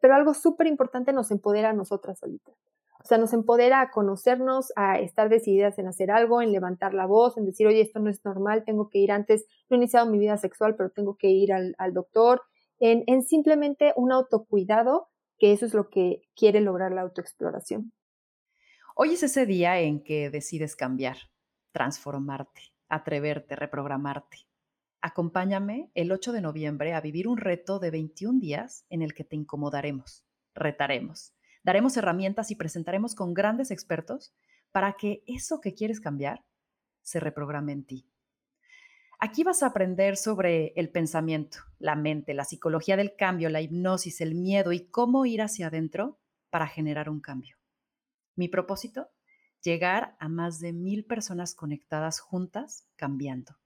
pero algo súper importante nos empodera a nosotras solitas. O sea, nos empodera a conocernos, a estar decididas en hacer algo, en levantar la voz, en decir, oye, esto no es normal, tengo que ir antes, no he iniciado mi vida sexual, pero tengo que ir al, doctor, en, en simplemente un autocuidado, que eso es lo que quiere lograr la autoexploración. Hoy es ese día en que decides cambiar, transformarte, atreverte, reprogramarte. Acompáñame el 8 de noviembre a vivir un reto de 21 días en el que te incomodaremos, retaremos Daremos herramientas y presentaremos con grandes expertos para que eso que quieres cambiar se reprograme en ti. Aquí vas a aprender sobre el pensamiento, la mente, la psicología del cambio, la hipnosis, el miedo y cómo ir hacia adentro para generar un cambio. Mi propósito, llegar a más de mil personas conectadas juntas cambiando.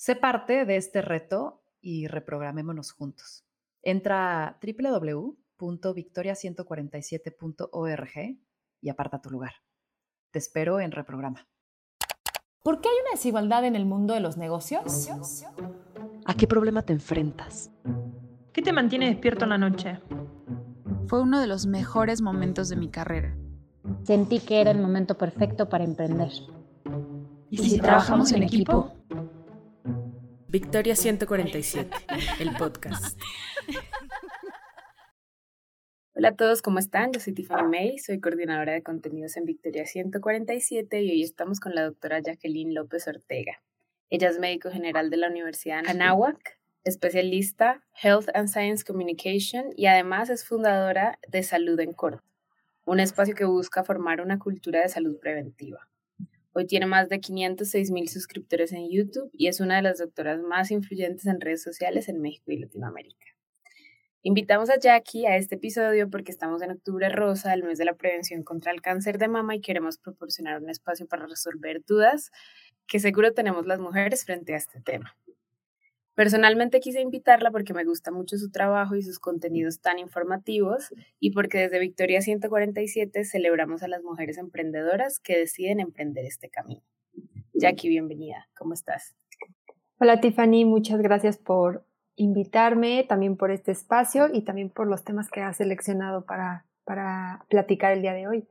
Sé parte de este reto y reprogramémonos juntos. Entra a www www.victoria147.org y aparta tu lugar. Te espero en Reprograma. ¿Por qué hay una desigualdad en el mundo de los negocios? ¿A qué problema te enfrentas? ¿Qué te mantiene despierto en la noche? Fue uno de los mejores momentos de mi carrera. Sentí que era el momento perfecto para emprender. ¿Y si, trabajamos en equipo? Victoria 147, el podcast. Hola a todos, ¿cómo están? Yo soy Tiffany May, soy coordinadora de contenidos en Victoria 147 y hoy estamos con la doctora Jacqueline López Ortega. Ella es médico general de la Universidad de Anáhuac, especialista Health and Science Communication y además es fundadora de Salud en Corto, un espacio que busca formar una cultura de salud preventiva. Hoy tiene más de 506 mil suscriptores en YouTube y es una de las doctoras más influyentes en redes sociales en México y Latinoamérica. Invitamos a Jackie a este episodio porque estamos en octubre rosa, el mes de la prevención contra el cáncer de mama y queremos proporcionar un espacio para resolver dudas que seguro tenemos las mujeres frente a este tema. Personalmente quise invitarla porque me gusta mucho su trabajo y sus contenidos tan informativos y porque desde Victoria 147 celebramos a las mujeres emprendedoras que deciden emprender este camino. Jackie, bienvenida. ¿Cómo estás? Hola Tiffany, muchas gracias por invitarme, también por este espacio y también por los temas que has seleccionado para, para platicar el día de hoy.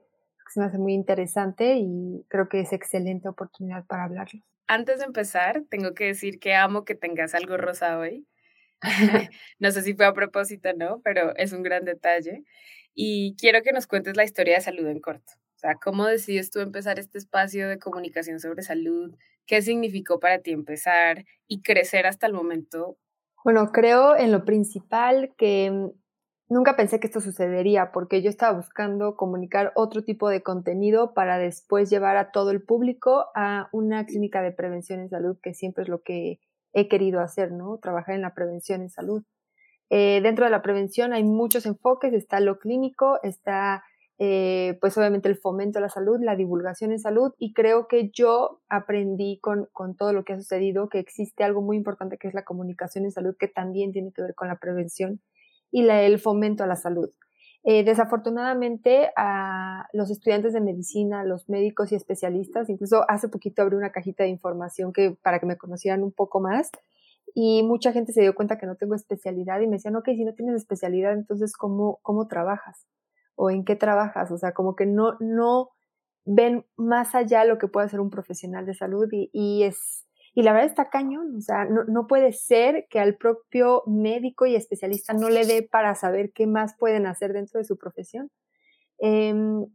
Se me hace muy interesante y creo que es excelente oportunidad para hablarlos. Antes de empezar, tengo que decir que amo que tengas algo rosa hoy. no sé si fue a propósito o no, pero es un gran detalle. Y quiero que nos cuentes la historia de salud en corto. O sea, ¿cómo decides tú empezar este espacio de comunicación sobre salud? ¿Qué significó para ti empezar y crecer hasta el momento bueno, creo en lo principal que mm, nunca pensé que esto sucedería porque yo estaba buscando comunicar otro tipo de contenido para después llevar a todo el público a una clínica de prevención en salud, que siempre es lo que he querido hacer, ¿no? Trabajar en la prevención en salud. Eh, dentro de la prevención hay muchos enfoques, está lo clínico, está eh, pues obviamente el fomento a la salud, la divulgación en salud y creo que yo aprendí con, con, todo lo que ha sucedido que existe algo muy importante que es la comunicación en salud que también tiene que ver con la prevención y la, el fomento a la salud. Eh, desafortunadamente a los estudiantes de medicina, los médicos y especialistas, incluso hace poquito abrí una cajita de información que, para que me conocieran un poco más y mucha gente se dio cuenta que no tengo especialidad y me decían, ok, si no tienes especialidad, entonces ¿cómo, cómo trabajas? o en qué trabajas, o sea, como que no, no ven más allá lo que puede hacer un profesional de salud y, es, y la verdad está cañón, o sea, no, no, puede ser que al propio médico y especialista no le dé para saber qué más pueden hacer dentro de su profesión. Em,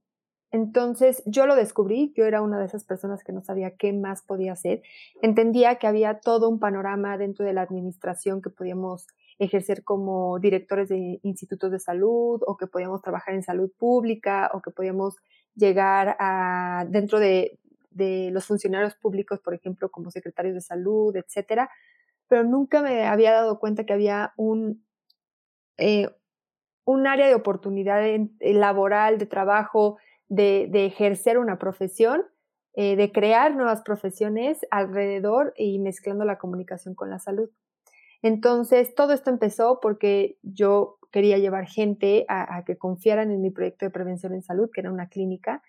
entonces yo lo descubrí, yo era una de esas personas que no sabía qué más podía hacer. Entendía que había todo un panorama dentro de la administración que podíamos ejercer como directores de institutos de salud o que podíamos trabajar en salud pública o que podíamos llegar a dentro de, los funcionarios públicos, por ejemplo, como secretarios de salud, etcétera, pero nunca me había dado cuenta que había un, eh, un área de oportunidad laboral, de trabajo, de, ejercer una profesión, eh, de crear nuevas profesiones alrededor y mezclando la comunicación con la salud. Entonces, todo esto empezó porque yo quería llevar gente a, que confiaran en mi proyecto de prevención en salud, que era una clínica.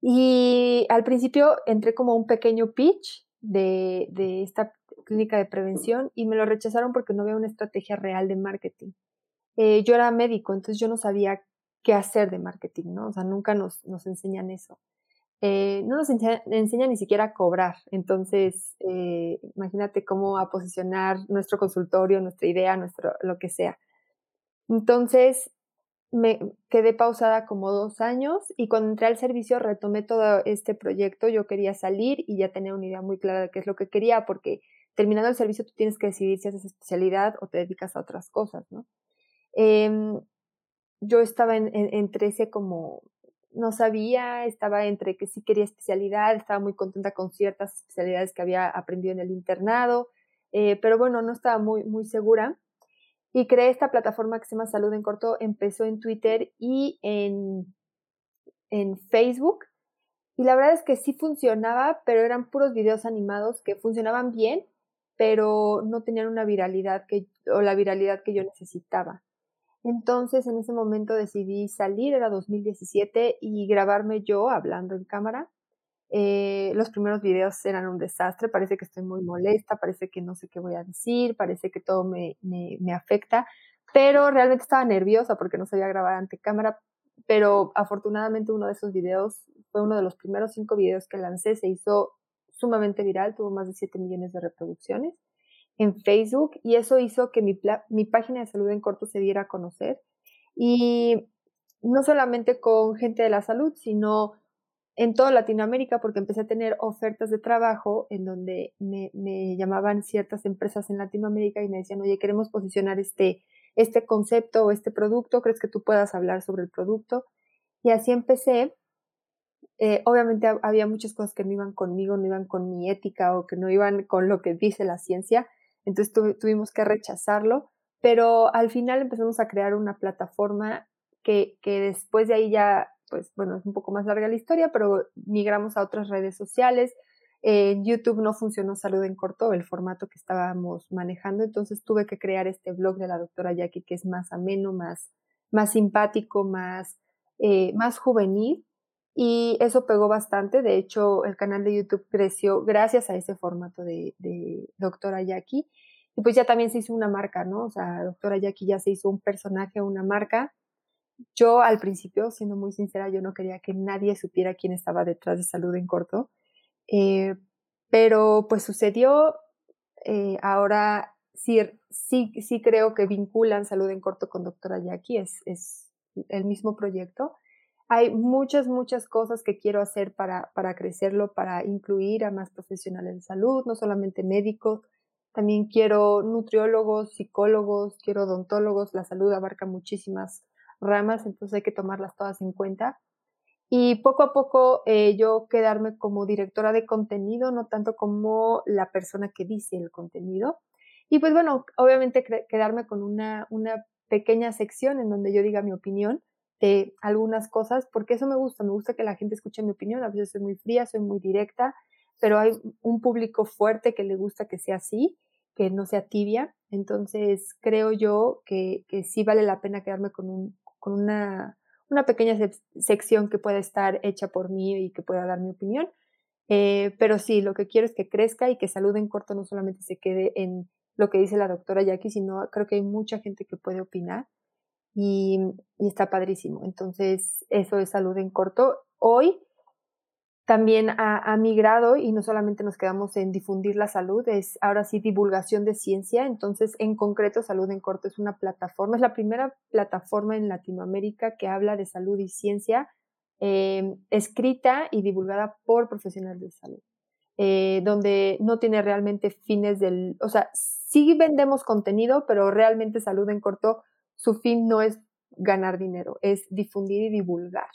Y al principio entré como un pequeño pitch de, esta clínica de prevención y me lo rechazaron porque no había una estrategia real de marketing. eh, yo era médico, entonces yo no sabía qué hacer de marketing, ¿no? O sea, nunca nos, nos enseñan eso. Eh, no nos enseñan enseña ni siquiera a cobrar. Entonces, eh, imagínate cómo a posicionar nuestro consultorio, nuestra idea, nuestro, lo que sea. Entonces, me quedé pausada como dos años y cuando entré al servicio retomé todo este proyecto. Yo quería salir y ya tenía una idea muy clara de qué es lo que quería, porque terminando el servicio tú tienes que decidir si haces especialidad o te dedicas a otras cosas, ¿no? Em, yo estaba en, entre ese como, no sabía, estaba entre que sí quería especialidad, estaba muy contenta con ciertas especialidades que había aprendido en el internado, eh, pero bueno, no estaba muy, muy segura. Y creé esta plataforma que se llama Salud en Corto, empezó en Twitter y en, en Facebook. Y la verdad es que sí funcionaba, pero eran puros videos animados que funcionaban bien, pero no tenían una viralidad que, o la viralidad que yo necesitaba. Entonces en ese momento decidí salir, era 2017, y grabarme yo hablando en cámara. Eh, los primeros videos eran un desastre, parece que estoy muy molesta, parece que no sé qué voy a decir, parece que todo me, me, me afecta, pero realmente estaba nerviosa porque no sabía grabar ante cámara, pero afortunadamente uno de esos videos fue uno de los primeros cinco videos que lancé, se hizo sumamente viral, tuvo más de 7 millones de reproducciones en Facebook y eso hizo que mi, mi página de salud en corto se diera a conocer. Y no solamente con gente de la salud, sino en toda Latinoamérica, porque empecé a tener ofertas de trabajo en donde me, llamaban ciertas empresas en Latinoamérica y me decían, oye, queremos posicionar este, este concepto o este producto, ¿crees que tú puedas hablar sobre el producto? Y así empecé. Eh, obviamente había muchas cosas que no iban conmigo, no iban con mi ética o que no iban con lo que dice la ciencia, entonces tuvimos que rechazarlo, pero al final empezamos a crear una plataforma que, que después de ahí ya, pues bueno, es un poco más larga la historia, pero migramos a otras redes sociales. En YouTube no funcionó Salud en Corto, el formato que estábamos manejando, entonces tuve que crear este blog de la doctora Jackie que es más ameno, más, más simpático, más, eh, más juvenil y eso pegó bastante. De hecho, el canal de YouTube creció gracias a ese formato de, de Doctora Jackie. Y pues ya también se hizo una marca, ¿no? O sea, Doctora Jackie ya se hizo un personaje, una marca. Yo al principio, siendo muy sincera, yo no quería que nadie supiera quién estaba detrás de Salud en Corto. Eh, pero pues sucedió. Eh, ahora sí, sí, sí creo que vinculan Salud en Corto con Doctora Jackie. Es, es el mismo proyecto hay muchas, muchas cosas que quiero hacer para, para crecerlo, para incluir a más profesionales de salud, no solamente médicos, también quiero nutriólogos, psicólogos, quiero odontólogos, la salud abarca muchísimas ramas, entonces hay que tomarlas todas en cuenta. Y poco a poco eh, yo quedarme como directora de contenido, no tanto como la persona que dice el contenido. Y pues bueno, obviamente quedarme con una, una pequeña sección en donde yo diga mi opinión, de algunas cosas, porque eso me gusta, me gusta que la gente escuche mi opinión, a veces soy muy fría, soy muy directa, pero hay un público fuerte que le gusta que sea así, que no sea tibia, entonces creo yo que, que sí vale la pena quedarme con, un, con una, una pequeña sección que pueda estar hecha por mí y que pueda dar mi opinión, eh, pero sí, lo que quiero es que crezca y que Salud en Corto no solamente se quede en lo que dice la doctora Jackie, sino creo que hay mucha gente que puede opinar y, está padrísimo. Entonces, eso es salud en corto. Hoy también ha, migrado y no solamente nos quedamos en difundir la salud, es ahora sí divulgación de ciencia. Entonces, en concreto, Salud en Corto es una plataforma, es la primera plataforma en Latinoamérica que habla de salud y ciencia eh, escrita y divulgada por profesionales de salud. Eh, donde no tiene realmente fines del, o sea, sí vendemos contenido, pero realmente Salud en Corto su fin no es ganar dinero, es difundir y divulgar.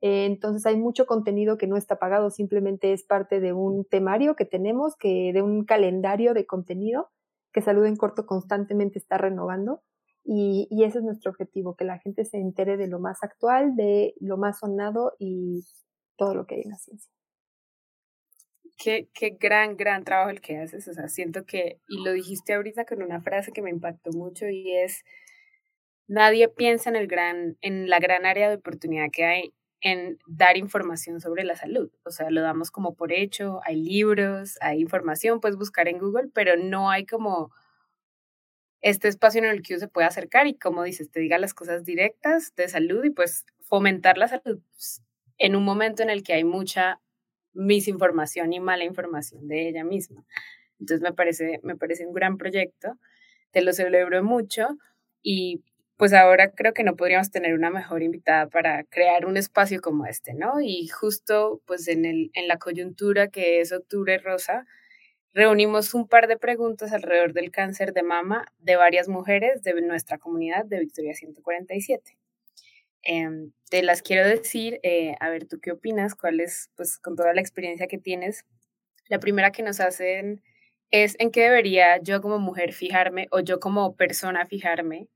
Eh, entonces hay mucho contenido que no está pagado, simplemente es parte de un temario que tenemos, que de un calendario de contenido que Salud en Corto constantemente está renovando. Y, ese es nuestro objetivo, que la gente se entere de lo más actual, de lo más sonado y todo lo que hay en la ciencia. Qué, qué gran, gran trabajo el que haces. O sea, siento que, y lo dijiste ahorita con una frase que me impactó mucho y es, nadie piensa en, el gran, en la gran área de oportunidad que hay en dar información sobre la salud. O sea, lo damos como por hecho, hay libros, hay información, puedes buscar en Google, pero no hay como este espacio en el que uno se puede acercar y, como dices, te diga las cosas directas de salud y pues fomentar la salud pues, en un momento en el que hay mucha misinformación y mala información de ella misma. Entonces me parece, me parece un gran proyecto, te lo celebro mucho y pues ahora creo que no podríamos tener una mejor invitada para crear un espacio como este, ¿no? Y justo pues en, el, en la coyuntura que es octubre rosa, reunimos un par de preguntas alrededor del cáncer de mama de varias mujeres de nuestra comunidad de Victoria 147. Em, te las quiero decir, eh, a ver, ¿tú qué opinas? ¿Cuál es, pues, con toda la experiencia que tienes? La primera que nos hacen es en qué debería yo como mujer fijarme o yo como persona fijarme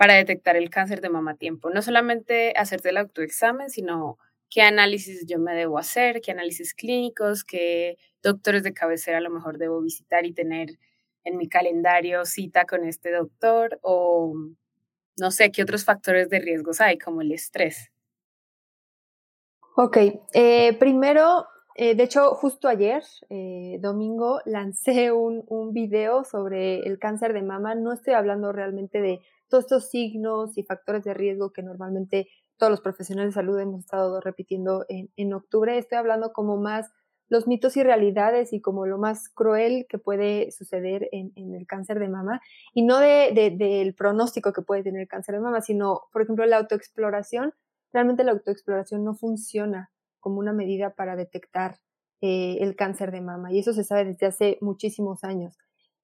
para detectar el cáncer de mama a tiempo. No solamente hacerte el autoexamen, sino qué análisis yo me debo hacer, qué análisis clínicos, qué doctores de cabecera a lo mejor debo visitar y tener en mi calendario cita con este doctor o no sé, ¿qué otros factores de riesgos hay, como el estrés? Ok, eh, primero, eh, de hecho, justo ayer, eh, domingo, lancé un, un video sobre el cáncer de mama. No estoy hablando realmente de todos estos signos y factores de riesgo que normalmente todos los profesionales de salud hemos estado repitiendo en, en octubre. Estoy hablando como más los mitos y realidades y como lo más cruel que puede suceder en, el cáncer de mama y no del de, pronóstico que puede tener el cáncer de mama, sino, por ejemplo, la autoexploración. Realmente la autoexploración no funciona como una medida para detectar eh, el cáncer de mama y eso se sabe desde hace muchísimos años.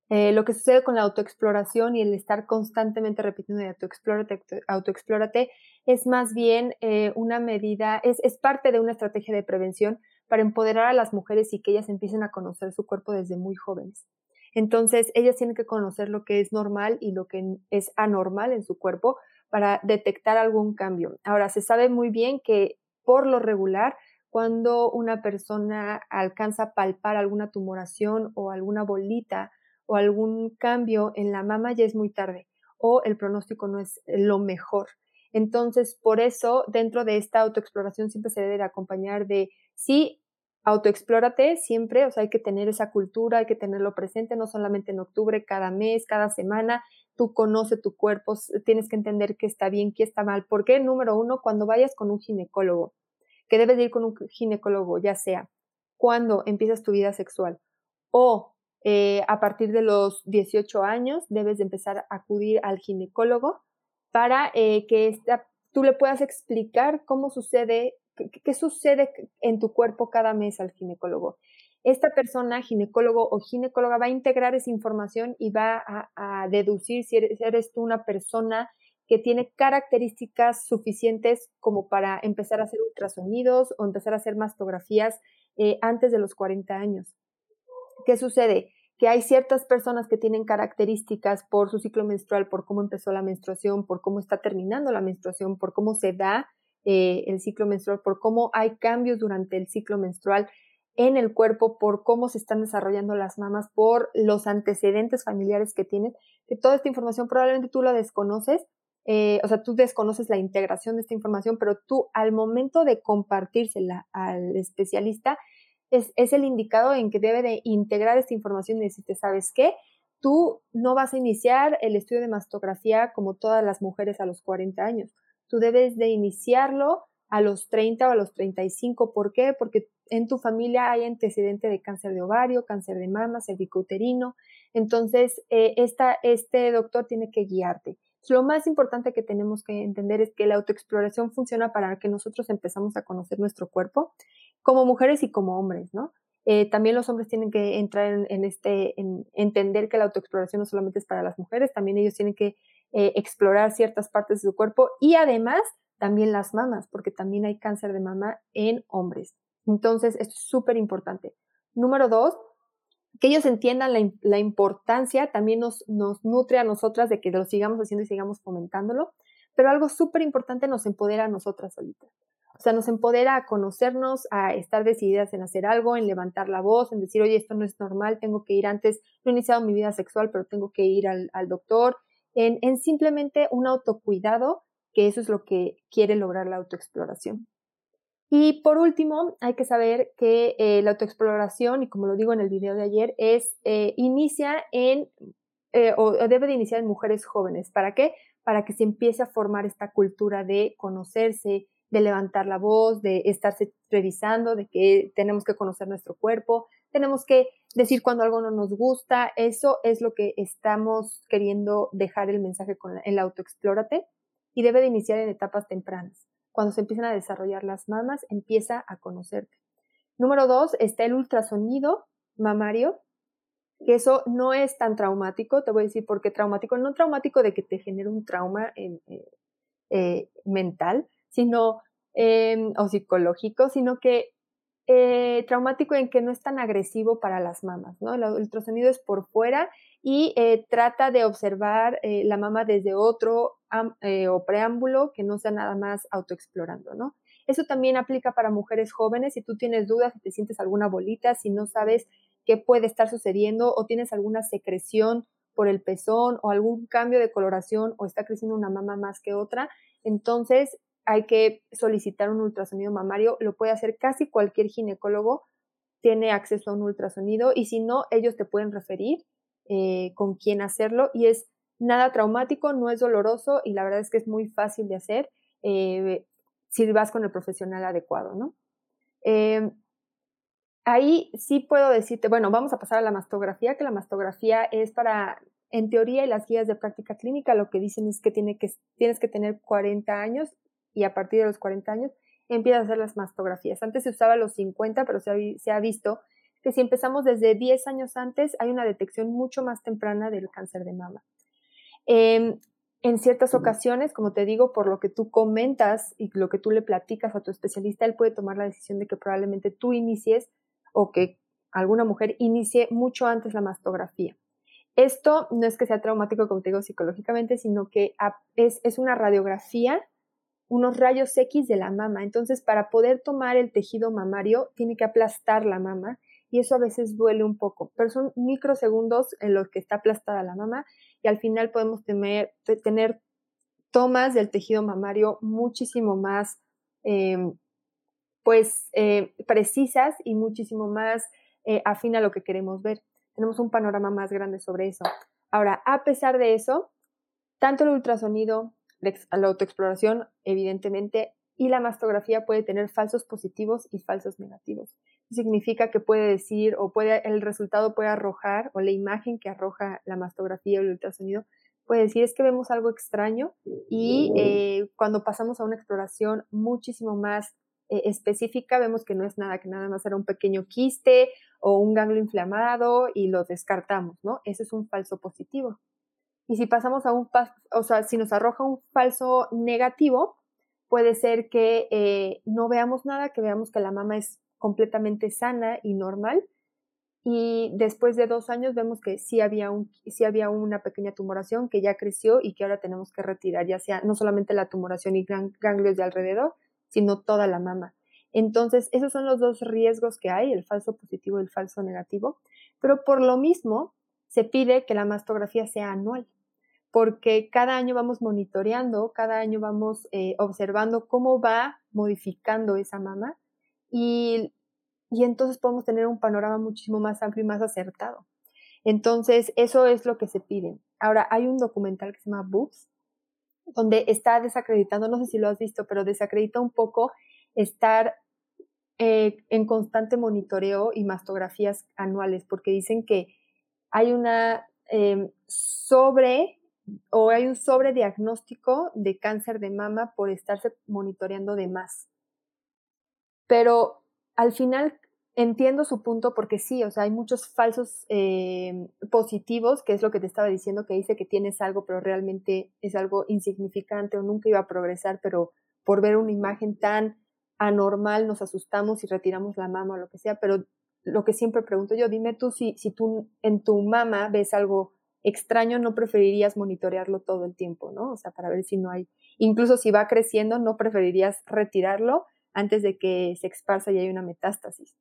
Eh, lo que sucede con la autoexploración y el estar constantemente repitiendo de autoexplórate, autoexplórate es más bien eh, una medida, es, es parte de una estrategia de prevención para empoderar a las mujeres y que ellas empiecen a conocer su cuerpo desde muy jóvenes. Entonces, ellas tienen que conocer lo que es normal y lo que es anormal en su cuerpo para detectar algún cambio. Ahora, se sabe muy bien que por lo regular, cuando una persona alcanza a palpar alguna tumoración o alguna bolita o algún cambio en la mama, ya es muy tarde o el pronóstico no es lo mejor. Entonces, por eso, dentro de esta autoexploración siempre se debe acompañar de, sí, autoexplórate siempre, o sea, hay que tener esa cultura, hay que tenerlo presente, no solamente en octubre, cada mes, cada semana, tú conoce tu cuerpo, tienes que entender qué está bien, qué está mal. ¿Por qué? Número uno, cuando vayas con un ginecólogo, que debes ir con un ginecólogo, ya sea cuando empiezas tu vida sexual o eh, a partir de los 18 años, debes de empezar a acudir al ginecólogo para eh, que esta, tú le puedas explicar cómo sucede, qué, sucede en tu cuerpo cada mes al ginecólogo. Esta persona, ginecólogo o ginecóloga, va a integrar esa información y va a, deducir si eres, tú una persona que tiene características suficientes como para empezar a hacer ultrasonidos o empezar a hacer mastografías eh, antes de los 40 años. ¿Qué sucede? Que hay ciertas personas que tienen características por su ciclo menstrual, por cómo empezó la menstruación, por cómo está terminando la menstruación, por cómo se da eh, el ciclo menstrual, por cómo hay cambios durante el ciclo menstrual en el cuerpo, por cómo se están desarrollando las mamas, por los antecedentes familiares que tienen, que toda esta información probablemente tú la desconoces, eh, o sea, tú desconoces la integración de esta información, pero tú al momento de compartírsela al especialista, es, el indicado en que debe de integrar esta información y decirte, ¿sabes qué? Tú no vas a iniciar el estudio de mastografía como todas las mujeres a los 40 años. Tú debes de iniciarlo a los 30 o a los 35. ¿Por qué? Porque en tu familia hay antecedente de cáncer de ovario, cáncer de mama, cervicouterino. Entonces, eh, esta, este doctor tiene que guiarte. Lo más importante que tenemos que entender es que la autoexploración funciona para que nosotros empezamos a conocer nuestro cuerpo como mujeres y como hombres, ¿no? Eh, también los hombres tienen que entrar en, este, en entender que la autoexploración no solamente es para las mujeres, también ellos tienen que eh, explorar ciertas partes de su cuerpo y además también las mamas, porque también hay cáncer de mama en hombres. Entonces, esto es súper importante. Número dos, que ellos entiendan la, importancia, también nos, nos nutre a nosotras de que lo sigamos haciendo y sigamos fomentándolo, pero algo súper importante nos empodera a nosotras solitas. O sea, nos empodera a conocernos, a estar decididas en hacer algo, en levantar la voz, en decir, oye, esto no es normal, tengo que ir antes, no he iniciado mi vida sexual, pero tengo que ir al, doctor, en, en simplemente un autocuidado, que eso es lo que quiere lograr la autoexploración. Y por último, hay que saber que eh, la autoexploración, y como lo digo en el video de ayer, es eh, inicia en eh, o, debe de iniciar en mujeres jóvenes. ¿Para qué? Para que se empiece a formar esta cultura de conocerse, de levantar la voz, de estarse revisando, de que tenemos que conocer nuestro cuerpo, tenemos que decir cuando algo no nos gusta. Eso es lo que estamos queriendo dejar el mensaje con el autoexplórate y debe de iniciar en etapas tempranas. Cuando se empiezan a desarrollar las mamas, empieza a conocerte. Número dos, está el ultrasonido mamario, que eso no es tan traumático, te voy a decir por qué traumático, no traumático de que te genere un trauma eh, eh, mental, sino, em, o psicológico, sino que eh, traumático en que no es tan agresivo para las mamas, ¿no? El ultrasonido es por fuera y trata de observar la mama desde otro o preámbulo que no sea nada más autoexplorando, ¿no? Eso también aplica para mujeres jóvenes. Si tú tienes dudas, si te sientes alguna bolita, si no sabes qué puede estar sucediendo o tienes alguna secreción por el pezón o algún cambio de coloración o está creciendo una mama más que otra, entonces hay que solicitar un ultrasonido mamario. Lo puede hacer casi cualquier ginecólogo, tiene acceso a un ultrasonido y si no, ellos te pueden referir eh, con quién hacerlo y es nada traumático, no es doloroso y la verdad es que es muy fácil de hacer. Eh, si vas con el profesional adecuado, ¿no? Em, ahí sí puedo decirte, bueno, vamos a pasar a la mastografía, que la mastografía es para, en teoría y las guías de práctica clínica lo que dicen es que, tiene que tienes que tener 40 años y a partir de los 40 años empiezas a hacer las mastografías. Antes se usaba los 50, pero se ha, se ha visto que si empezamos desde 10 años antes hay una detección mucho más temprana del cáncer de mama. Eh, en ciertas ocasiones, como te digo, por lo que tú comentas y lo que tú le platicas a tu especialista, él puede tomar la decisión de que probablemente tú inicies o que alguna mujer inicie mucho antes la mastografía. Esto no es que sea traumático, como te digo, psicológicamente, sino que es, es una radiografía, unos rayos X de la mama. Entonces, para poder tomar el tejido mamario, tiene que aplastar la mama y eso a veces duele un poco, pero son microsegundos en los que está aplastada la mama y al final podemos tener, tomas del tejido mamario muchísimo más em, pues eh, precisas y muchísimo más eh, afín a lo que queremos ver. Tenemos un panorama más grande sobre eso. Ahora, a pesar de eso, tanto el ultrasonido, la autoexploración, evidentemente, y la mastografía puede tener falsos positivos y falsos negativos. significa que puede decir o puede, el resultado puede arrojar o la imagen que arroja la mastografía o el ultrasonido puede decir es que vemos algo extraño y eh, cuando pasamos a una exploración muchísimo más eh, específica vemos que no es nada, que nada más era un pequeño quiste o un ganglio inflamado y lo descartamos, ¿no? Eso es un falso positivo. Y si pasamos a un, o sea, si nos arroja un falso negativo, puede ser que eh, no veamos nada, que veamos que la mama es completamente sana y normal. Y después de dos años vemos que sí había, un, sí había una pequeña tumoración que ya creció y que ahora tenemos que retirar, ya sea no solamente la tumoración y ganglios de alrededor, sino toda la mama. Entonces, esos son los dos riesgos que hay, el falso positivo y el falso negativo. Pero por lo mismo, se pide que la mastografía sea anual porque cada año vamos monitoreando, cada año vamos eh, observando cómo va modificando esa mama y, y entonces podemos tener un panorama muchísimo más amplio y más acertado. Entonces, eso es lo que se pide. Ahora, hay un documental que se llama Boobs, donde está desacreditando, no sé si lo has visto, pero desacredita un poco estar eh, en constante monitoreo y mastografías anuales, porque dicen que hay una eh, sobre o hay un sobrediagnóstico de cáncer de mama por estarse monitoreando de más. Pero al final entiendo su punto porque sí, o sea, hay muchos falsos eh, positivos, que es lo que te estaba diciendo, que dice que tienes algo, pero realmente es algo insignificante o nunca iba a progresar, pero por ver una imagen tan anormal nos asustamos y retiramos la mama o lo que sea, pero lo que siempre pregunto yo, dime tú si, si tú en tu mama ves algo extraño, no preferirías monitorearlo todo el tiempo, ¿no? O sea, para ver si no hay, incluso si va creciendo, no preferirías retirarlo antes de que se esparza y hay una metástasis.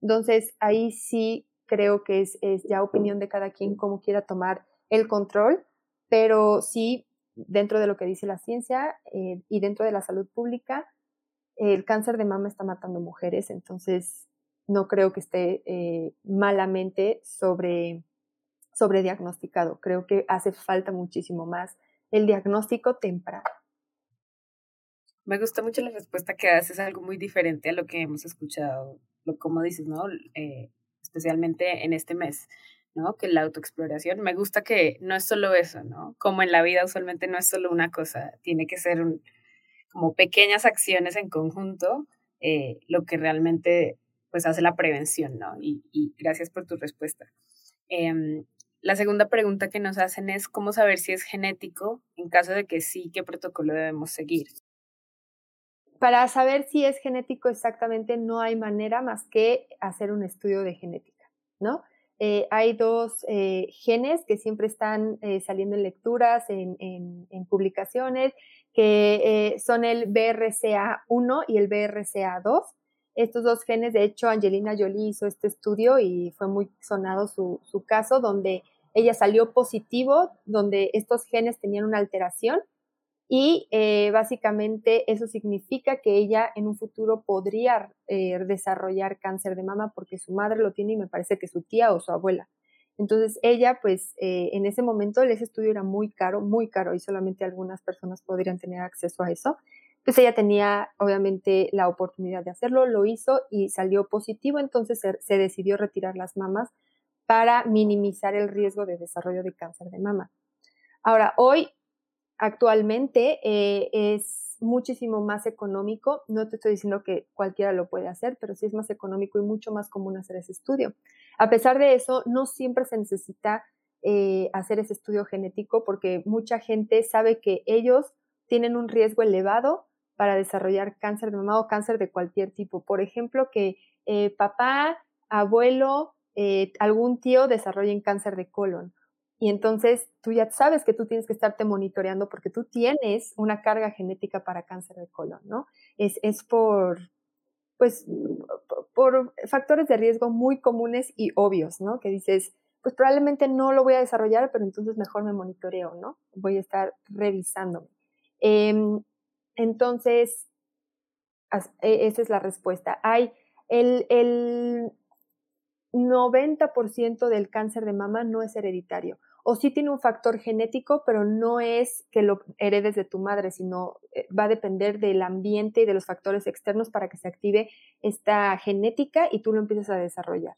Entonces, ahí sí creo que es, ya opinión de cada quien cómo quiera tomar el control, pero sí, dentro de lo que dice la ciencia eh, y dentro de la salud pública, el cáncer de mama está matando mujeres, entonces no creo que esté eh, malamente sobre sobrediagnosticado. Creo que hace falta muchísimo más el diagnóstico temprano. Me gusta mucho la respuesta que das, es algo muy diferente a lo que hemos escuchado, lo, como dices, ¿no? Eh, especialmente en este mes, ¿no? Que la autoexploración, me gusta que no es solo eso, ¿no? Como en la vida usualmente no es solo una cosa, tiene que ser un, como pequeñas acciones en conjunto, eh, lo que realmente pues hace la prevención, ¿no? Y, gracias por tu respuesta. Eh, la segunda pregunta que nos hacen es cómo saber si es genético, en caso de que sí, qué protocolo debemos seguir. Para saber si es genético exactamente no hay manera más que hacer un estudio de genética, ¿no? Eh, hay dos eh, genes que siempre están eh, saliendo en lecturas, en, en, en publicaciones, que son el BRCA1 y el BRCA2. Estos dos genes, de hecho, Angelina Jolie hizo este estudio y fue muy sonado su, su caso, donde ella salió positivo, donde estos genes tenían una alteración y eh, básicamente eso significa que ella en un futuro podría eh, desarrollar cáncer de mama porque su madre lo tiene y me parece que su tía o su abuela. Entonces ella, pues eh, en ese momento ese estudio era muy caro, muy caro y solamente algunas personas podrían tener acceso a eso. Pues ella tenía obviamente la oportunidad de hacerlo, lo hizo y salió positivo, entonces se, se decidió retirar las mamas para minimizar el riesgo de desarrollo de cáncer de mama. Ahora, hoy, actualmente, eh, es muchísimo más económico. No te estoy diciendo que cualquiera lo puede hacer, pero sí es más económico y mucho más común hacer ese estudio. A pesar de eso, no siempre se necesita eh, hacer ese estudio genético porque mucha gente sabe que ellos tienen un riesgo elevado para desarrollar cáncer de mama o cáncer de cualquier tipo. Por ejemplo, que eh, papá, abuelo, eh, algún tío desarrolla cáncer de colon. Y entonces tú ya sabes que tú tienes que estarte monitoreando porque tú tienes una carga genética para cáncer de colon, ¿no? Es, es por, pues, por factores de riesgo muy comunes y obvios, ¿no? Que dices, pues probablemente no lo voy a desarrollar, pero entonces mejor me monitoreo, ¿no? Voy a estar revisándome. Em, entonces, e, esa es la respuesta. Hay el 90% del cáncer de mama no es hereditario. O sí tiene un factor genético, pero no es que lo heredes de tu madre, sino eh, va a depender del ambiente y de los factores externos para que se active esta genética y tú lo empieces a desarrollar.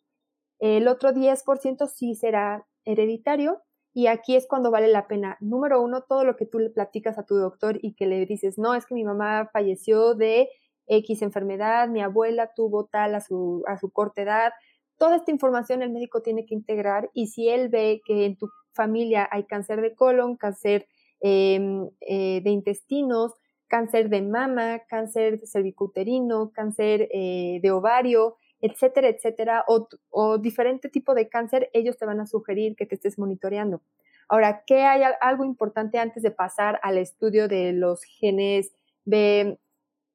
El otro 10% sí será hereditario y aquí es cuando vale la pena. Número uno, todo lo que tú le platicas a tu doctor y que le dices, no, es que mi mamá falleció de X enfermedad, mi abuela tuvo tal a su, a su corta edad, Toda esta información el médico tiene que integrar y si él ve que en tu familia hay cáncer de colon, cáncer em, eh, de intestinos, cáncer de mama, cáncer cervicuterino, cáncer eh, de ovario, etcétera, etcétera, o, diferente tipo de cáncer, ellos te van a sugerir que te estés monitoreando. Ahora, ¿qué hay algo importante antes de pasar al estudio de los genes B,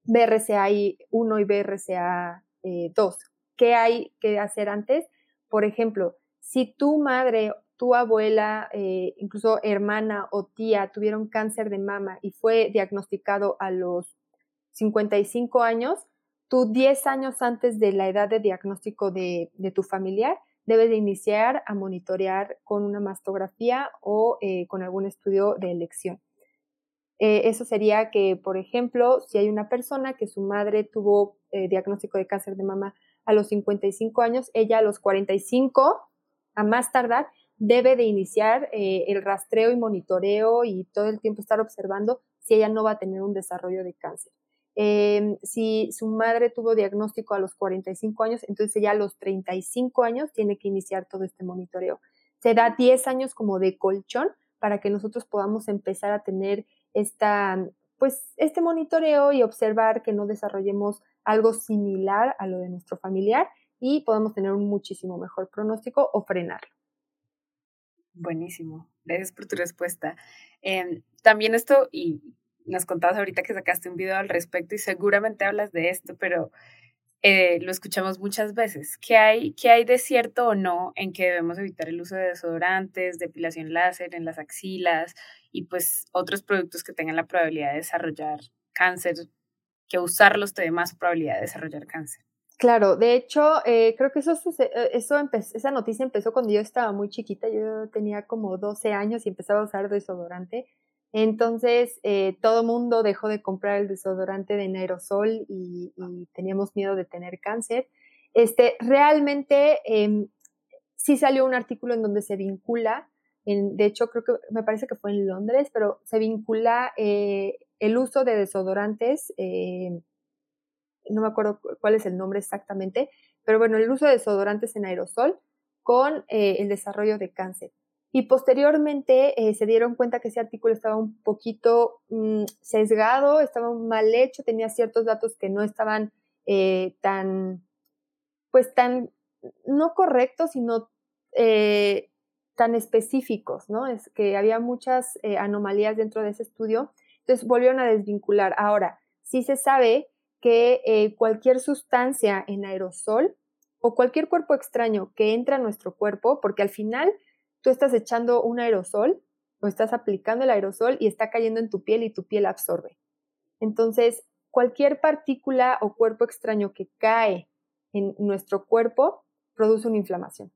BRCA1 y BRCA2? Eh, ¿Qué hay que hacer antes? Por ejemplo, si tu madre, tu abuela, eh, incluso hermana o tía tuvieron cáncer de mama y fue diagnosticado a los 55 años, tú 10 años antes de la edad de diagnóstico de, tu familiar, debes de iniciar a monitorear con una mastografía o eh, con algún estudio de elección. Eh, eso sería que, por ejemplo, si hay una persona que su madre tuvo diagnóstico de cáncer de mama a los 55 años, ella a los 45, a más tardar, debe de iniciar eh, el rastreo y monitoreo y todo el tiempo estar observando si ella no va a tener un desarrollo de cáncer. Em, si su madre tuvo diagnóstico a los 45 años, entonces ella a los 35 años tiene que iniciar todo este monitoreo. Se da 10 años como de colchón para que nosotros podamos empezar a tener esta, pues, este monitoreo y observar que no desarrollemos algo similar a lo de nuestro familiar y podemos tener un muchísimo mejor pronóstico o frenarlo. Buenísimo, gracias por tu respuesta. Em, también esto, y nos contabas ahorita que sacaste un video al respecto y seguramente hablas de esto, pero eh, lo escuchamos muchas veces. ¿Qué hay, ¿Qué hay de cierto o no en que debemos evitar el uso de desodorantes, depilación láser en las axilas y pues otros productos que tengan la probabilidad de desarrollar cáncer que usarlos te dé más probabilidad de desarrollar cáncer. Claro, de hecho, eh, creo que eso, eh, eso esa noticia empezó cuando yo estaba muy chiquita, yo tenía como 12 años y empezaba a usar desodorante. Entonces, eh, todo mundo dejó de comprar el desodorante de aerosol y, teníamos miedo de tener cáncer. Este, realmente, eh, sí salió un artículo en donde se vincula, de hecho, creo que me parece que fue en Londres, pero se vincula eh, el uso de desodorantes no me acuerdo cuál es el nombre exactamente, pero bueno, el uso de desodorantes en aerosol con eh, el desarrollo de cáncer. Y posteriormente eh, se dieron cuenta que ese artículo estaba un poquito mm, sesgado, estaba mal hecho, tenía ciertos datos que no estaban eh, tan, pues tan, no correctos, sino tan específicos, ¿no? Es que había muchas anomalías dentro de ese estudio. Entonces volvieron a desvincular. Ahora, sí se sabe que eh, cualquier sustancia en aerosol o cualquier cuerpo extraño que entra a nuestro cuerpo, porque al final tú estás echando un aerosol o estás aplicando el aerosol y está cayendo en tu piel y tu piel absorbe. Entonces, cualquier partícula o cuerpo extraño que cae en nuestro cuerpo produce una inflamación.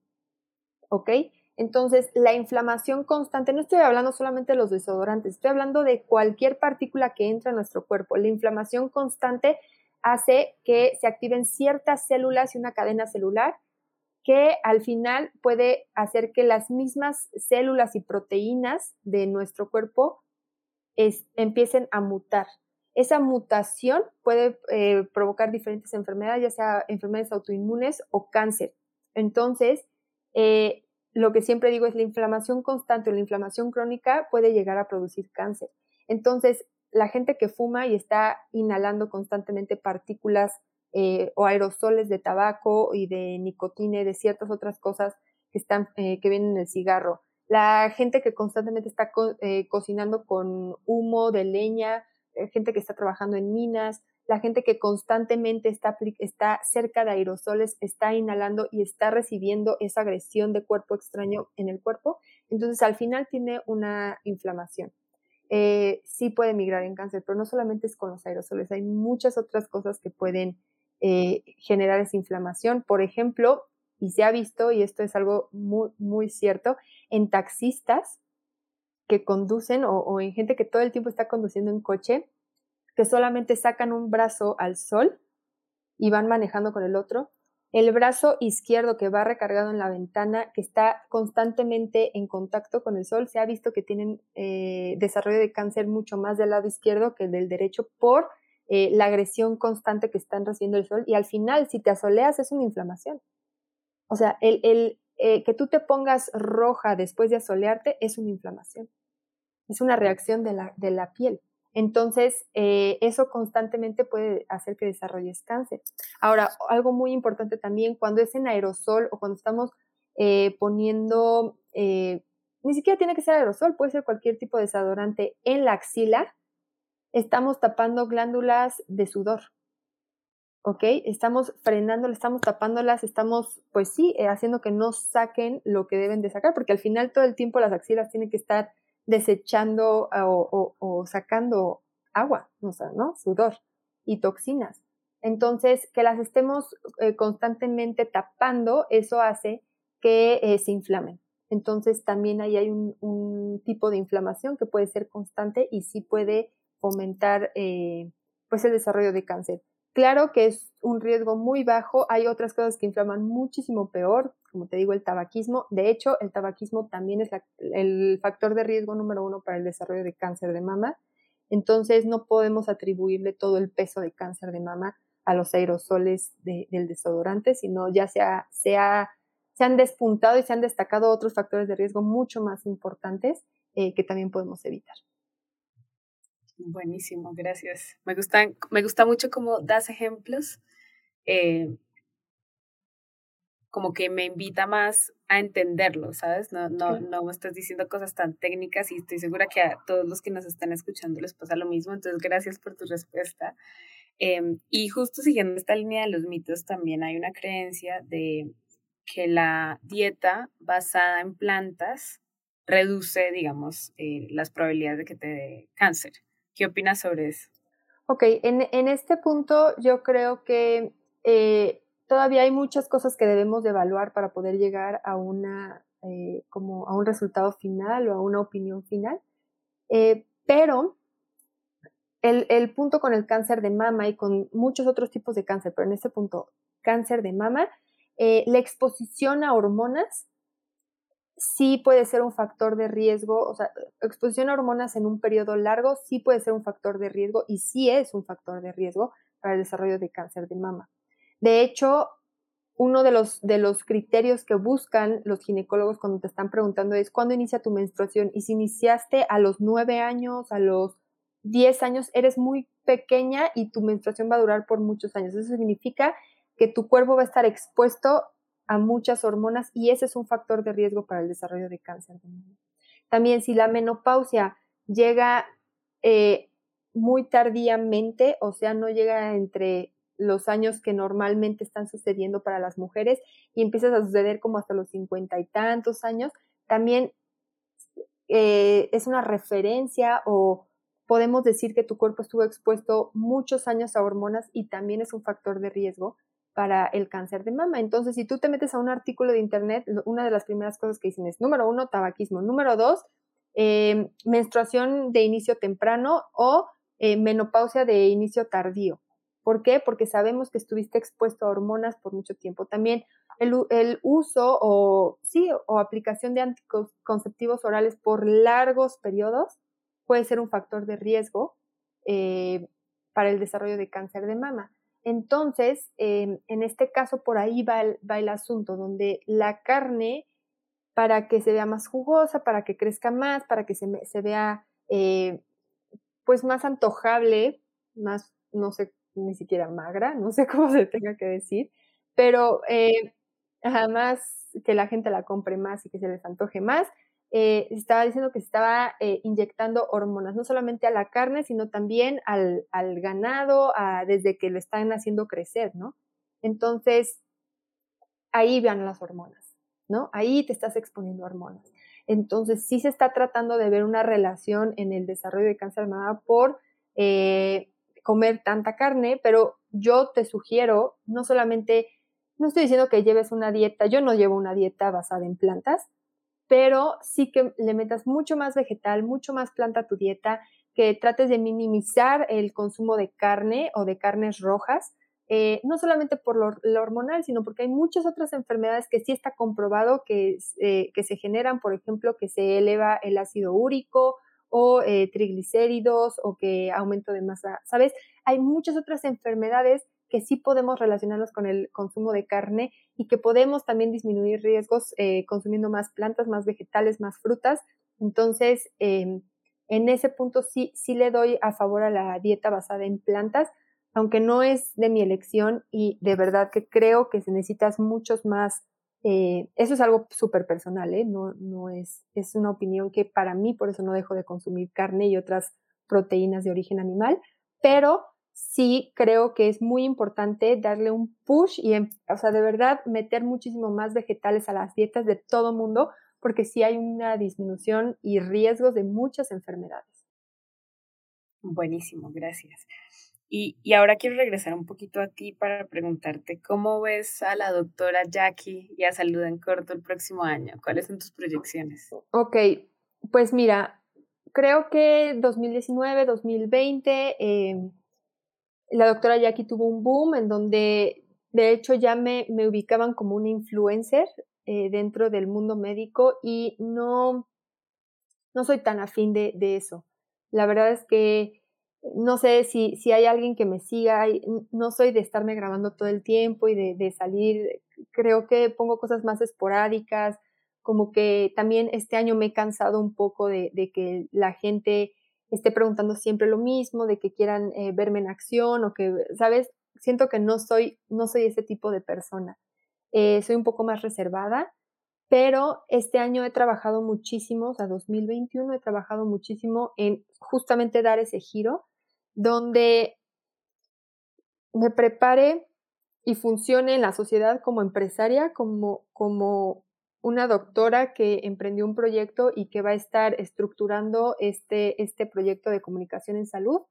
¿Ok? Entonces, la inflamación constante, no estoy hablando solamente de los desodorantes, estoy hablando de cualquier partícula que entra a nuestro cuerpo. La inflamación constante hace que se activen ciertas células y una cadena celular que al final puede hacer que las mismas células y proteínas de nuestro cuerpo empiecen a mutar. Esa mutación puede eh, provocar diferentes enfermedades, ya sea enfermedades autoinmunes o cáncer. Entonces, eh, lo que siempre digo es la inflamación constante o la inflamación crónica puede llegar a producir cáncer. Entonces, la gente que fuma y está inhalando constantemente partículas eh, o aerosoles de tabaco y de nicotina y de ciertas otras cosas que, están, eh, que vienen en el cigarro. La gente que constantemente está eh, cocinando con humo de leña, gente que está trabajando en minas, la gente que constantemente está, está cerca de aerosoles, está inhalando y está recibiendo esa agresión de cuerpo extraño en el cuerpo, entonces al final tiene una inflamación eh, sí puede migrar en cáncer, pero no solamente es con los aerosoles, hay muchas otras cosas que pueden eh, generar esa inflamación. Por ejemplo, y se ha visto, y esto es algo muy, muy cierto, en taxistas que conducen o, o en gente que todo el tiempo está conduciendo en coche, que solamente sacan un brazo al sol y van manejando con el otro, el brazo izquierdo que va recargado en la ventana, que está constantemente en contacto con el sol, se ha visto que tienen eh, desarrollo de cáncer mucho más del lado izquierdo que del derecho por eh, la agresión constante que están recibiendo el sol. Y al final, si te asoleas, es una inflamación. O sea, el, el eh, que tú te pongas roja después de asolearte es una inflamación. Es una reacción de la, de la piel. Entonces, eh, eso constantemente puede hacer que desarrolles cáncer. Ahora, algo muy importante también, cuando es en aerosol o cuando estamos eh, poniendo, eh, ni siquiera tiene que ser aerosol, puede ser cualquier tipo de desodorante en la axila, estamos tapando glándulas de sudor. ¿ok? Estamos frenando, estamos tapándolas, estamos, pues sí, haciendo que no saquen lo que deben de sacar, porque al final todo el tiempo las axilas tienen que estar desechando o, sacando agua, ¿no? Sudor y toxinas. Entonces, que las estemos eh, constantemente tapando, eso hace que eh, se inflamen. Entonces, también ahí hay un, tipo de inflamación que puede ser constante y sí puede fomentar eh, pues el desarrollo de cáncer. Claro que es un riesgo muy bajo, hay otras cosas que inflaman muchísimo peor, como te digo, el tabaquismo. De hecho, el tabaquismo también es el factor de riesgo número uno para el desarrollo de cáncer de mama. Entonces, no podemos atribuirle todo el peso de cáncer de mama a los aerosoles del desodorante, sino ya se, se, han despuntado y se han destacado otros factores de riesgo mucho más importantes eh, que también podemos evitar. Buenísimo, gracias. Me gusta, me gusta mucho cómo das ejemplos, eh, como que me invita más a entenderlo, ¿sabes? No, no, no me estás diciendo cosas tan técnicas y estoy segura que a todos los que nos están escuchando les pasa lo mismo, entonces gracias por tu respuesta. Em, y justo siguiendo esta línea de los mitos, también hay una creencia de que la dieta basada en plantas reduce, digamos, eh, las probabilidades de que te dé cáncer. ¿Qué opinas sobre eso? Ok, en, en este punto yo creo que eh, todavía hay muchas cosas que debemos de evaluar para poder llegar a una, eh, como a un resultado final o a una opinión final. Eh, pero el, el, punto con el cáncer de mama y con muchos otros tipos de cáncer, pero en este punto, cáncer de mama, la exposición a hormonas sí puede ser un factor de riesgo, o sea, exposición a hormonas en un periodo largo sí puede ser un factor de riesgo y sí es un factor de riesgo para el desarrollo de cáncer de mama. De hecho, uno de los, de los criterios que buscan los ginecólogos cuando te están preguntando es cuándo inicia tu menstruación y si iniciaste a los nueve años, a los 10 años, eres muy pequeña y tu menstruación va a durar por muchos años. Eso significa que tu cuerpo va a estar expuesto a muchas hormonas y ese es un factor de riesgo para el desarrollo de cáncer de. También si la menopausia llega eh, muy tardíamente, o sea, no llega entre los años que normalmente están sucediendo para las mujeres y empiezas a suceder como hasta los cincuenta y tantos años, también eh, es una referencia o podemos decir que tu cuerpo estuvo expuesto muchos años a hormonas y también es un factor de riesgo para el cáncer de mama. Entonces, si tú te metes a un artículo de internet, una de las primeras cosas que dicen es, número uno, tabaquismo. Número dos, eh, menstruación de inicio temprano o eh, menopausia de inicio tardío. ¿Por qué? Porque sabemos que estuviste expuesto a hormonas por mucho tiempo. También el, el uso o, sí, o aplicación de anticonceptivos orales por largos periodos puede ser un factor de riesgo eh, para el desarrollo de cáncer de mama. Entonces, em, en este caso, por ahí va el, va el, asunto, donde la carne, para que se vea más jugosa, para que crezca más, para que se, se vea eh, pues más antojable, más, no sé, ni siquiera magra, no sé cómo se tenga que decir, pero eh, que la gente la compre más y que se les antoje más, eh, estaba diciendo que se estaba eh, inyectando hormonas, no solamente a la carne, sino también al, al ganado, desde que lo están haciendo crecer, ¿no? Entonces, ahí van las hormonas, ¿no? Ahí te estás exponiendo hormonas. Entonces, sí se está tratando de ver una relación en el desarrollo de cáncer de mama por eh, comer tanta carne, pero yo te sugiero, no solamente, no estoy diciendo que lleves una dieta, yo no llevo una dieta basada en plantas, pero sí que le metas mucho más vegetal, mucho más planta a tu dieta, que trates de minimizar el consumo de carne o de carnes rojas, eh, no solamente por lo, hormonal, sino porque hay muchas otras enfermedades que sí está comprobado que, eh, que se generan, por ejemplo, que se eleva el ácido úrico o eh, triglicéridos o que aumento de masa, ¿sabes? Hay muchas otras enfermedades que sí podemos relacionarnos con el consumo de carne y que podemos también disminuir riesgos eh, consumiendo más plantas, más vegetales, más frutas. Entonces, em, en ese punto sí, sí le doy a favor a la dieta basada en plantas, aunque no es de mi elección y de verdad que creo que se necesitas muchos más. Eh, eso es algo súper personal, ¿eh? no, no es, es una opinión que para mí, por eso no dejo de consumir carne y otras proteínas de origen animal, pero sí creo que es muy importante darle un push y, em, o sea, de verdad meter muchísimo más vegetales a las dietas de todo mundo, porque sí hay una disminución y riesgos de muchas enfermedades. Buenísimo, gracias. Y, y, ahora quiero regresar un poquito a ti para preguntarte cómo ves a la doctora Jackie y a Salud en Corto el próximo año. ¿Cuáles son tus proyecciones? Ok, pues mira, creo que 2019, 2020, eh, la doctora Jackie tuvo un boom en donde de hecho ya me, me ubicaban como una influencer eh, dentro del mundo médico y no, no soy tan afín de, de, eso. La verdad es que no sé si, si hay alguien que me siga, no soy de estarme grabando todo el tiempo y de, de salir, creo que pongo cosas más esporádicas, como que también este año me he cansado un poco de, de que la gente esté preguntando siempre lo mismo, de que quieran eh, verme en acción o que, ¿sabes? Siento que no soy, no soy ese tipo de persona. Eh, soy un poco más reservada, pero este año he trabajado muchísimo, o sea, 2021 he trabajado muchísimo en justamente dar ese giro donde me prepare y funcione en la sociedad como empresaria, como, como una doctora que emprendió un proyecto y que va a estar estructurando este, este proyecto de comunicación en salud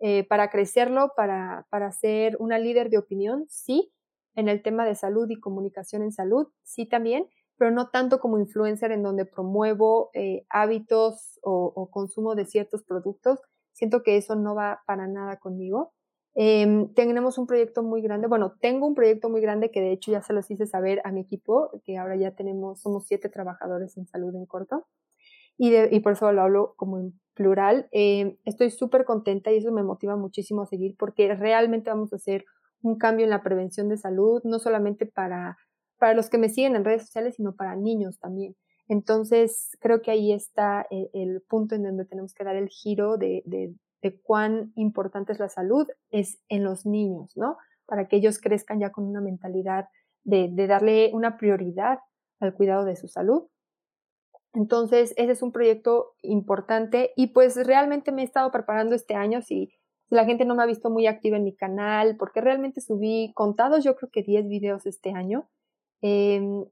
eh, para crecerlo, para, para ser una líder de opinión, sí, en el tema de salud y comunicación en salud, sí también, pero no tanto como influencer en donde promuevo eh, hábitos o, consumo de ciertos productos. Siento que eso no va para nada conmigo. Em, tenemos un proyecto muy grande, bueno, tengo un proyecto muy grande que de hecho ya se los hice saber a mi equipo, que ahora ya tenemos, somos siete trabajadores en salud en corto, y, y por eso lo hablo como en plural. Em, estoy súper contenta y eso me motiva muchísimo a seguir porque realmente vamos a hacer un cambio en la prevención de salud, no solamente para para los que me siguen en redes sociales, sino para niños también. Entonces, creo que ahí está el, punto en donde tenemos que dar el giro de, de, cuán importante es la salud, es en los niños, ¿no? Para que ellos crezcan ya con una mentalidad de, de darle una prioridad al cuidado de su salud. Entonces, ese es un proyecto importante y pues realmente me he estado preparando este año, si, si la gente no me ha visto muy activa en mi canal, porque realmente subí contados, yo creo que 10 videos este año Em,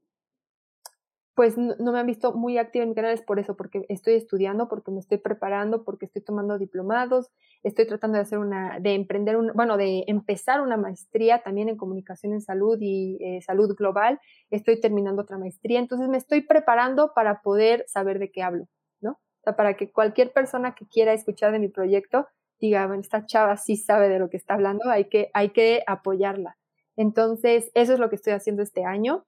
pues no, me han visto muy activa en mi canal, es por eso, porque estoy estudiando, porque me estoy preparando, porque estoy tomando diplomados, estoy tratando de hacer una, de emprender un, bueno, de empezar una maestría también en comunicación en salud y eh, salud global, estoy terminando otra maestría, entonces me estoy preparando para poder saber de qué hablo, ¿no? O sea, para que cualquier persona que quiera escuchar de mi proyecto diga, bueno, esta chava sí sabe de lo que está hablando, hay que, hay que apoyarla. Entonces, eso es lo que estoy haciendo este año.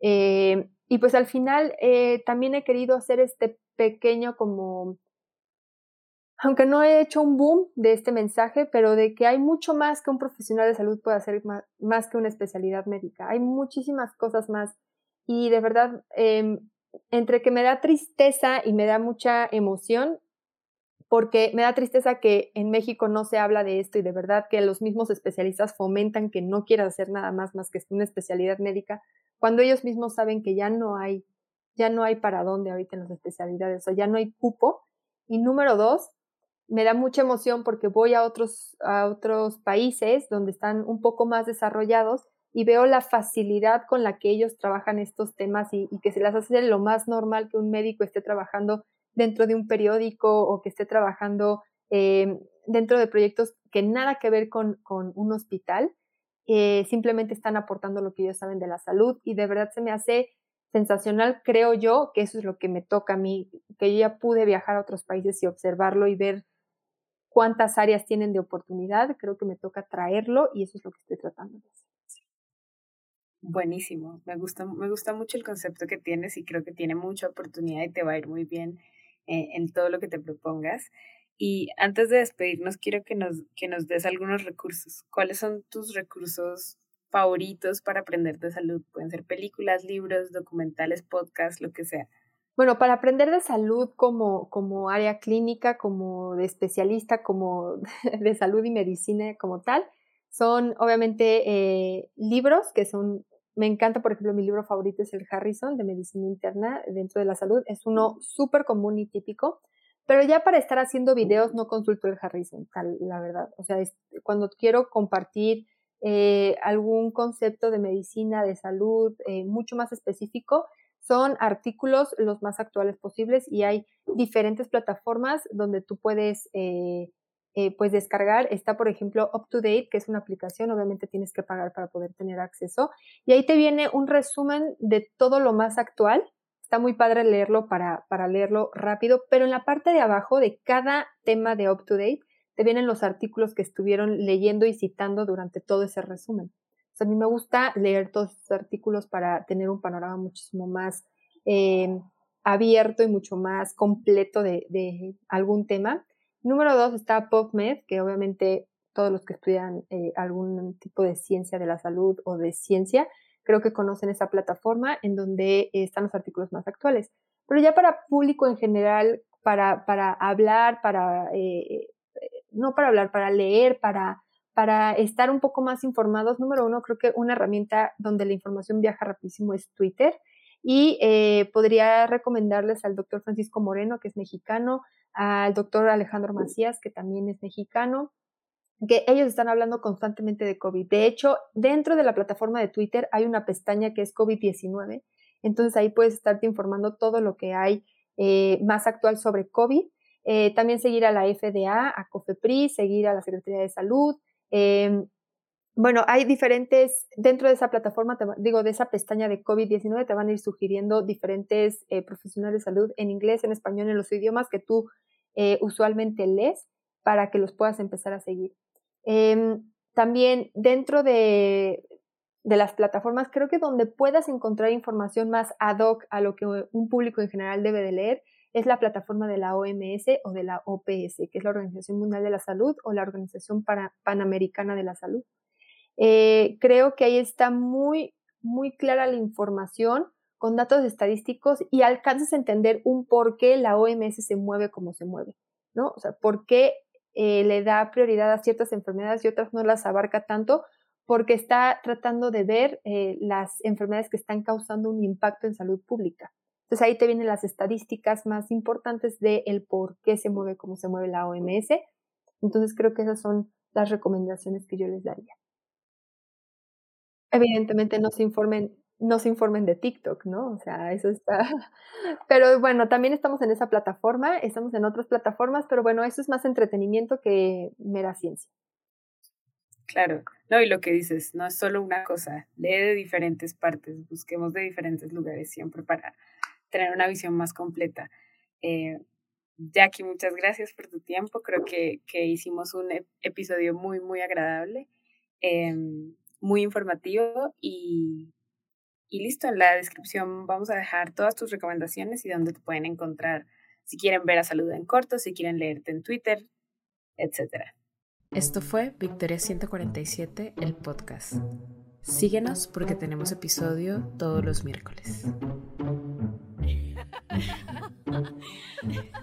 Eh, y pues al final eh, también he querido hacer este pequeño como, aunque no he hecho un boom de este mensaje, pero de que hay mucho más que un profesional de salud puede hacer más, que una especialidad médica. Hay muchísimas cosas más. Y de verdad, eh, entre que me da tristeza y me da mucha emoción, porque me da tristeza que en México no se habla de esto y de verdad que los mismos especialistas fomentan que no quieras hacer nada más más que una especialidad médica, cuando ellos mismos saben que ya no hay, ya no hay para dónde ahorita en las especialidades, o ya no hay cupo. Y número dos, me da mucha emoción porque voy a otros, a otros países donde están un poco más desarrollados y veo la facilidad con la que ellos trabajan estos temas y, y que se las hace lo más normal que un médico esté trabajando dentro de un periódico o que esté trabajando eh, dentro de proyectos que nada que ver con, con un hospital, eh, simplemente están aportando lo que ellos saben de la salud y de verdad se me hace sensacional, creo yo, que eso es lo que me toca a mí, que yo ya pude viajar a otros países y observarlo y ver cuántas áreas tienen de oportunidad, creo que me toca traerlo y eso es lo que estoy tratando de hacer. Buenísimo, me gusta, me gusta mucho el concepto que tienes y creo que tiene mucha oportunidad y te va a ir muy bien eh, en todo lo que te propongas. Y antes de despedirnos, quiero que nos, que nos des algunos recursos. ¿Cuáles son tus recursos favoritos para aprender de salud? Pueden ser películas, libros, documentales, podcasts, lo que sea. Bueno, para aprender de salud como, como área clínica, como de especialista, como de salud y medicina como tal, son obviamente eh, libros que son me encanta, por ejemplo, mi libro favorito es el Harrison de Medicina Interna dentro de la salud. Es uno súper común y típico, pero ya para estar haciendo videos no consulto el Harrison, tal, la verdad. O sea, cuando quiero compartir eh, algún concepto de medicina, de salud, eh, mucho más específico, son artículos los más actuales posibles y hay diferentes plataformas donde tú puedes eh, pues descargar. Está, por ejemplo, UpToDate, que es una aplicación, obviamente tienes que pagar para poder tener acceso. Y ahí te viene un resumen de todo lo más actual. Está muy padre leerlo para, para leerlo rápido, pero en la parte de abajo de cada tema de UpToDate te vienen los artículos que estuvieron leyendo y citando durante todo ese resumen. a mí me gusta leer todos esos artículos para tener un panorama muchísimo más eh, abierto y mucho más completo de, de algún tema. Número dos está PubMed, que obviamente todos los que estudian eh, algún tipo de ciencia de la salud o de ciencia, creo que conocen esa plataforma en donde están los artículos más actuales. Pero ya para público en general, para, para hablar, para, eh, no para hablar, para leer, para, para estar un poco más informados, número uno, creo que una herramienta donde la información viaja rapidísimo es Twitter. Y eh, podría recomendarles al doctor Francisco Moreno, que es mexicano, al doctor Alejandro Macías, que también es mexicano, que ellos están hablando constantemente de COVID. De hecho, dentro de la plataforma de Twitter hay una pestaña que es COVID-19, entonces ahí puedes estarte informando todo lo que hay eh, más actual sobre COVID. Eh, también seguir a la FDA, a COFEPRI, seguir a la Secretaría de Salud. Em, bueno, hay diferentes, dentro de esa plataforma, digo, de esa pestaña de COVID-19, te van a ir sugiriendo diferentes eh, profesionales de salud en inglés, en español, en los idiomas que tú usualmente lees para que los puedas empezar a seguir. Em, también dentro de, de las plataformas, creo que donde puedas encontrar información más ad hoc a lo que un público en general debe de leer es la plataforma de la OMS o de la OPS, que es la Organización Mundial de la Salud o la Organización Panamericana de la Salud. Eh, creo que ahí está muy, muy clara la información con datos estadísticos y alcanzas a entender un por qué la OMS se mueve como se mueve, ¿no? O sea, por qué eh, le da prioridad a ciertas enfermedades y otras no las abarca tanto, porque está tratando de ver eh, las enfermedades que están causando un impacto en salud pública. Entonces ahí te vienen las estadísticas más importantes de el por qué se mueve como se mueve la OMS. Entonces creo que esas son las recomendaciones que yo les daría. Evidentemente no se informen, no se informen de TikTok, ¿no? O sea, eso está. Pero bueno, también estamos en esa plataforma, estamos en otras plataformas, pero bueno, eso es más entretenimiento que mera ciencia. Claro, no, y lo que dices, no es solo una cosa, lee de diferentes partes, busquemos de diferentes lugares siempre para tener una visión más completa. Eh, Jackie, muchas gracias por tu tiempo. Creo que, que hicimos un episodio muy, muy agradable, em, muy informativo y, y listo, en la descripción vamos a dejar todas tus recomendaciones y dónde te pueden encontrar si quieren ver a Salud en corto, si quieren leerte en Twitter, etc. Esto fue Victoria 147, el podcast. Síguenos porque tenemos episodio todos los miércoles.